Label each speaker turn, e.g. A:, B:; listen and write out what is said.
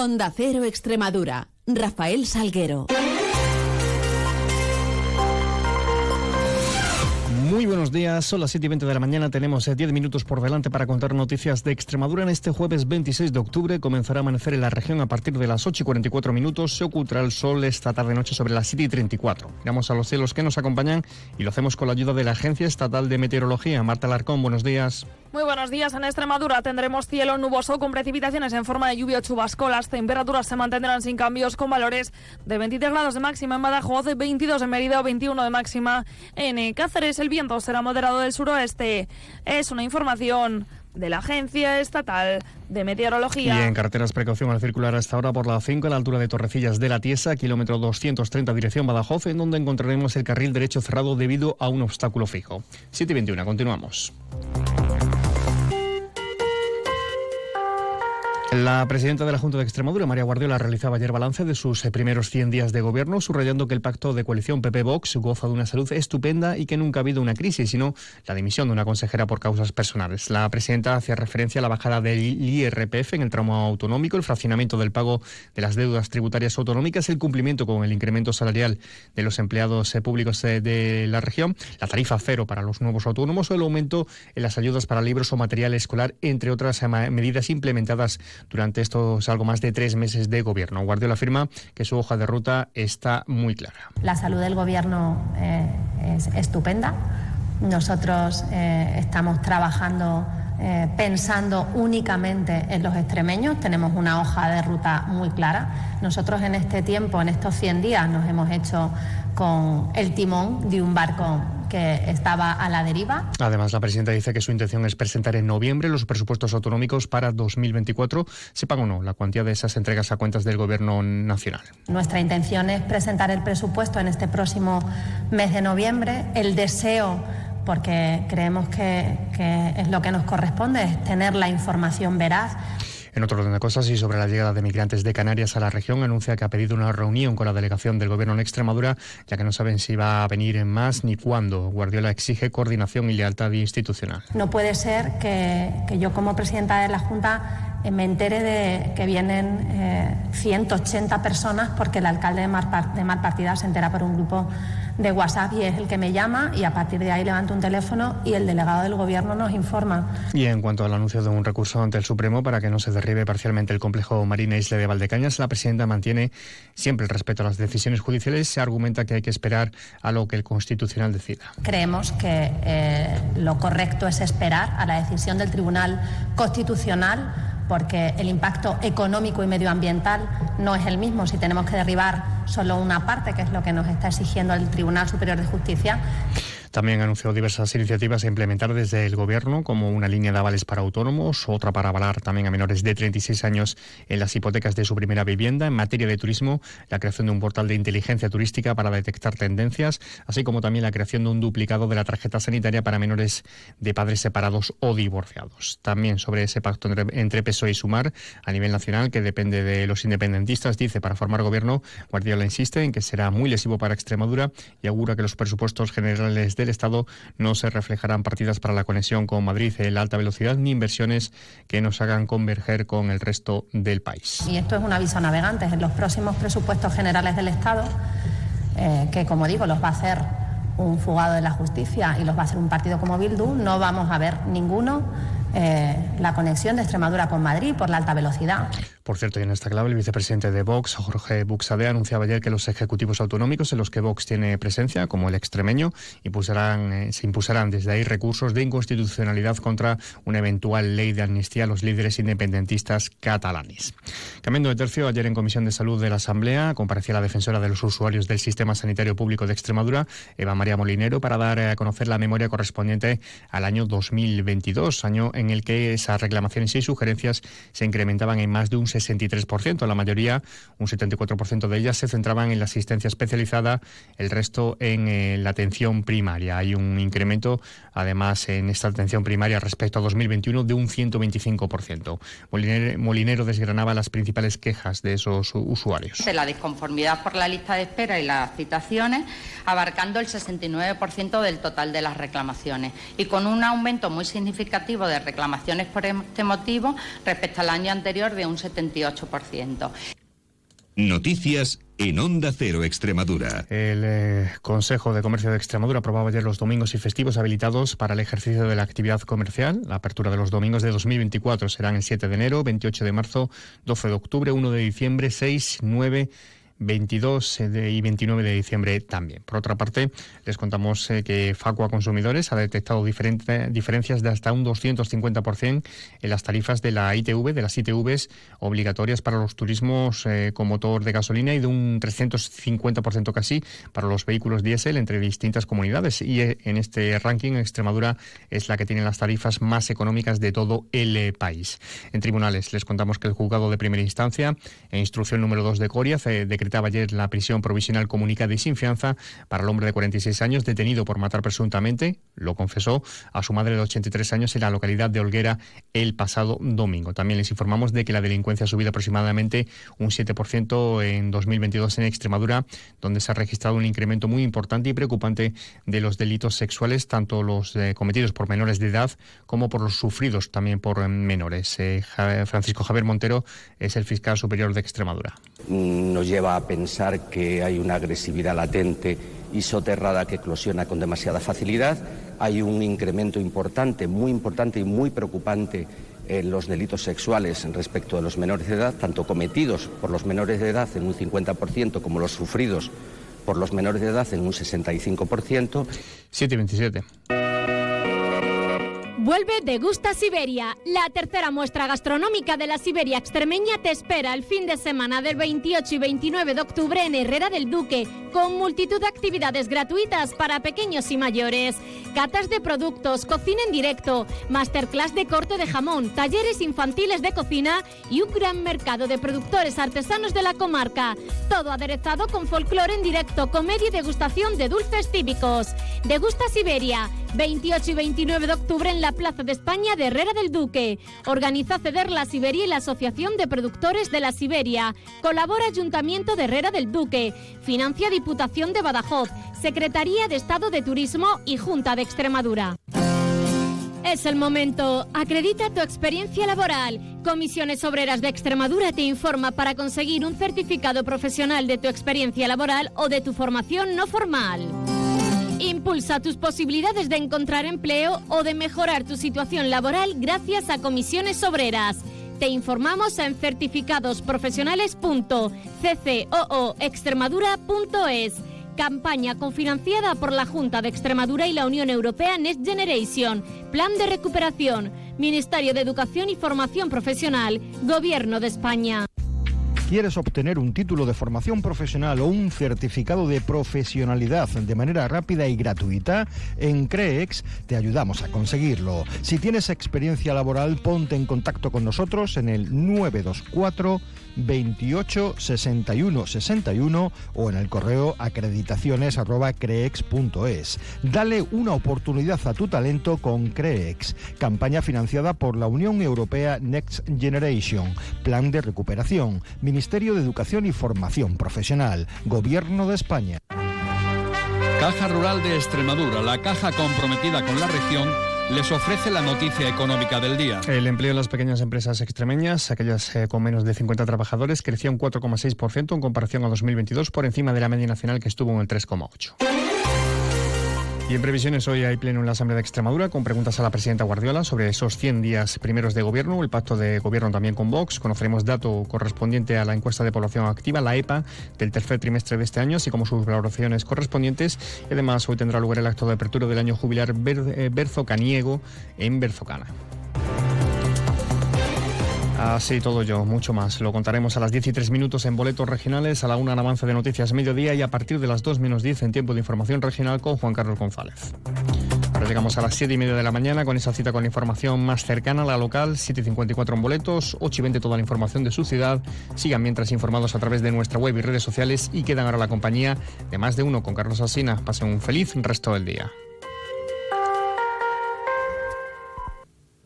A: Onda Cero Extremadura. Rafael Salguero.
B: Muy buenos días, son las 7 y 20 de la mañana, tenemos 10 eh, minutos por delante para contar noticias de Extremadura. En este jueves 26 de octubre comenzará a amanecer en la región a partir de las 8 y 44 minutos, se ocultará el sol esta tarde-noche sobre las 7 y 34. Miramos a los cielos que nos acompañan y lo hacemos con la ayuda de la Agencia Estatal de Meteorología. Marta Larcón, buenos días.
C: Muy buenos días. En Extremadura tendremos cielo nuboso con precipitaciones en forma de lluvia o chubasco. Las temperaturas se mantendrán sin cambios con valores de 23 grados de máxima en Badajoz, 22 en Mérida o 21 de máxima en Cáceres. El viento será moderado del suroeste. Es una información de la Agencia Estatal de Meteorología.
B: Y en carreteras precaución al circular hasta ahora por la 5 a la altura de Torrecillas de la Tiesa, kilómetro 230 dirección Badajoz, en donde encontraremos el carril derecho cerrado debido a un obstáculo fijo. 7 y 21, continuamos. La presidenta de la Junta de Extremadura, María Guardiola, realizaba ayer balance de sus eh, primeros 100 días de gobierno, subrayando que el pacto de coalición PP-Vox goza de una salud estupenda y que nunca ha habido una crisis, sino la dimisión de una consejera por causas personales. La presidenta hacía referencia a la bajada del IRPF en el tramo autonómico, el fraccionamiento del pago de las deudas tributarias autonómicas, el cumplimiento con el incremento salarial de los empleados eh, públicos eh, de la región, la tarifa cero para los nuevos autónomos o el aumento en las ayudas para libros o material escolar, entre otras medidas implementadas durante estos algo más de tres meses de gobierno. Guardiola afirma que su hoja de ruta está muy clara.
D: La salud del gobierno eh, es estupenda. Nosotros eh, estamos trabajando eh, pensando únicamente en los extremeños. Tenemos una hoja de ruta muy clara. Nosotros en este tiempo, en estos 100 días, nos hemos hecho con el timón de un barco que estaba a la deriva.
B: Además, la presidenta dice que su intención es presentar en noviembre los presupuestos autonómicos para 2024, sepan o no la cuantía de esas entregas a cuentas del Gobierno nacional.
D: Nuestra intención es presentar el presupuesto en este próximo mes de noviembre. El deseo porque creemos que, que, es lo que nos corresponde, es tener la información veraz.
B: En otro orden de cosas y sobre la llegada de migrantes de Canarias a la región, anuncia que ha pedido una reunión con la delegación del Gobierno en Extremadura, ya que no saben si va a venir en más ni cuándo. Guardiola exige coordinación y lealtad institucional.
D: No puede ser que, yo como presidenta de la Junta eh, me entere de que vienen eh, 180 personas porque el alcalde de, Mar, de Malpartida se entera por un grupo de WhatsApp y es el que me llama y a partir de ahí levanto un teléfono y el delegado del gobierno nos informa.
B: Y en cuanto al anuncio de un recurso ante el Supremo para que no se derribe parcialmente el complejo marina Isla de Valdecañas, la presidenta mantiene siempre el respeto a las decisiones judiciales. Se argumenta que hay que esperar a lo que el Constitucional decida.
D: Creemos que eh, lo correcto es esperar a la decisión del Tribunal Constitucional porque el impacto económico y medioambiental no es el mismo si tenemos que derribar solo una parte, que es lo que nos está exigiendo el Tribunal Superior de Justicia.
B: También anunció diversas iniciativas a implementar desde el Gobierno, como una línea de avales para autónomos, otra para avalar también a menores de 36 años en las hipotecas de su primera vivienda. En materia de turismo, la creación de un portal de inteligencia turística para detectar tendencias, así como también la creación de un duplicado de la tarjeta sanitaria para menores de padres separados o divorciados. También sobre ese pacto entre, PSOE y Sumar a nivel nacional, que depende de los independentistas, dice, para formar gobierno, Guardiola insiste en que será muy lesivo para Extremadura y augura que los presupuestos generales Estado no se reflejarán partidas para la conexión con Madrid en la alta velocidad ni inversiones que nos hagan converger con el resto del país.
D: Y esto es un aviso a navegantes. En los próximos presupuestos generales del Estado, eh, que como digo, los va a hacer un fugado de la justicia y los va a hacer un partido como Bildu, no vamos a ver ninguno eh, la conexión de Extremadura con Madrid por la alta velocidad.
B: Por cierto, y en esta clave, el vicepresidente de Vox, Jorge Buxade, anunciaba ayer que los ejecutivos autonómicos en los que Vox tiene presencia, como el extremeño, impulsarán, eh, se impulsarán desde ahí recursos de inconstitucionalidad contra una eventual ley de amnistía a los líderes independentistas catalanes. Cambiando de tercio, ayer en Comisión de Salud de la Asamblea comparecía la defensora de los usuarios del Sistema Sanitario Público de Extremadura, Eva María Molinero, para dar a conocer la memoria correspondiente al año 2022, año en el que esas reclamaciones y sugerencias se incrementaban en más de un 63%. La mayoría, un 74% de ellas, se centraban en la asistencia especializada, el resto en eh, la atención primaria. Hay un incremento, además, en esta atención primaria respecto a 2021 de un 125%. Molinero, Molinero desgranaba las principales principales quejas de esos usuarios.
E: La disconformidad por la lista de espera y las citaciones, abarcando el 69% del total de las reclamaciones y con un aumento muy significativo de reclamaciones por este motivo respecto al año anterior de un 78%.
F: Noticias en Onda Cero Extremadura.
B: El eh, Consejo de Comercio de Extremadura aprobaba ayer los domingos y festivos habilitados para el ejercicio de la actividad comercial. La apertura de los domingos de 2024 serán el 7 de enero, 28 de marzo, 12 de octubre, 1 de diciembre, 6, 9 22 eh, y 29 de diciembre también. Por otra parte, les contamos eh, que Facua Consumidores ha detectado diferencias de hasta un 250% en las tarifas de la ITV, de las ITVs obligatorias para los turismos eh, con motor de gasolina y de un 350% casi para los vehículos diésel entre distintas comunidades. Y en este ranking, Extremadura es la que tiene las tarifas más económicas de todo el país. En tribunales les contamos que el juzgado de primera instancia, en instrucción número 2 de Coria, decretó ayer la prisión provisional comunicada y sin fianza para el hombre de 46 años detenido por matar presuntamente, lo confesó, a su madre de 83 años en la localidad de Olguera el pasado domingo. También les informamos de que la delincuencia ha subido aproximadamente un 7% en 2022 en Extremadura, donde se ha registrado un incremento muy importante y preocupante de los delitos sexuales, tanto los eh, cometidos por menores de edad como por los sufridos también por eh, menores. Eh, Francisco Javier Montero es el fiscal superior de Extremadura.
G: Nos lleva pensar que hay una agresividad latente y soterrada que eclosiona con demasiada facilidad. Hay un incremento importante, muy importante y muy preocupante en los delitos sexuales respecto de los menores de edad, tanto cometidos por los menores de edad en un 50% como los sufridos por los menores de edad en un 65%.
B: 727.
H: Vuelve Degusta Siberia. La tercera muestra gastronómica de la Siberia extremeña te espera el fin de semana del 28 y 29 de octubre en Herrera del Duque, con multitud de actividades gratuitas para pequeños y mayores. Catas de productos, cocina en directo, masterclass de corte de jamón, talleres infantiles de cocina y un gran mercado de productores artesanos de la comarca. Todo aderezado con folclore en directo, comedia y degustación de dulces típicos. Degusta Siberia, 28 y 29 de octubre en la Plaza de España de Herrera del Duque. Organiza Ceder la Siberia y la Asociación de Productores de la Siberia. Colabora Ayuntamiento de Herrera del Duque. Financia Diputación de Badajoz. Secretaría de Estado de Turismo y Junta de Extremadura. Es el momento. Acredita tu experiencia laboral. Comisiones Obreras de Extremadura te informa para conseguir un certificado profesional de tu experiencia laboral o de tu formación no formal. Impulsa tus posibilidades de encontrar empleo o de mejorar tu situación laboral gracias a comisiones obreras. Te informamos en certificados.profesionales.ccooextremadura.es. Campaña cofinanciada por la Junta de Extremadura y la Unión Europea Next Generation. Plan de recuperación. Ministerio de Educación y Formación Profesional. Gobierno de España.
I: ¿Quieres obtener un título de formación profesional o un certificado de profesionalidad de manera rápida y gratuita? En CREEX te ayudamos a conseguirlo. Si tienes experiencia laboral, ponte en contacto con nosotros en el 924 28 61 61 o en el correo acreditaciones@creex.es. Dale una oportunidad a tu talento con CREEX, campaña financiada por la Unión Europea Next Generation, Plan de Recuperación, Ministerio de Educación y Formación Profesional, Gobierno de España.
J: Caja Rural de Extremadura, la caja comprometida con la región les ofrece la noticia económica del día.
B: El empleo en las pequeñas empresas extremeñas, aquellas eh, con menos de 50 trabajadores, creció un 4,6% en comparación a 2022, por encima de la media nacional que estuvo en el 3,8%. Y en previsiones, hoy hay pleno en la Asamblea de Extremadura con preguntas a la presidenta Guardiola sobre esos 100 días primeros de gobierno, el pacto de gobierno también con Vox. Conoceremos dato correspondiente a la encuesta de población activa, la EPA, del tercer trimestre de este año, así como sus valoraciones correspondientes. Y además, hoy tendrá lugar el acto de apertura del año jubilar eh, Berzocaniego en Berzocana. Así todo yo, mucho más. Lo contaremos a las 10 y 3 minutos en boletos regionales, a la 1 en avance de noticias mediodía y a partir de las 2 menos 10 en tiempo de información regional con Juan Carlos González. Ahora llegamos a las 7 y media de la mañana con esa cita con la información más cercana a la local, 7.54 en boletos, 8 y 20 toda la información de su ciudad. Sigan mientras informados a través de nuestra web y redes sociales y quedan ahora la compañía de más de uno con Carlos Asina. Pasen un feliz resto del día.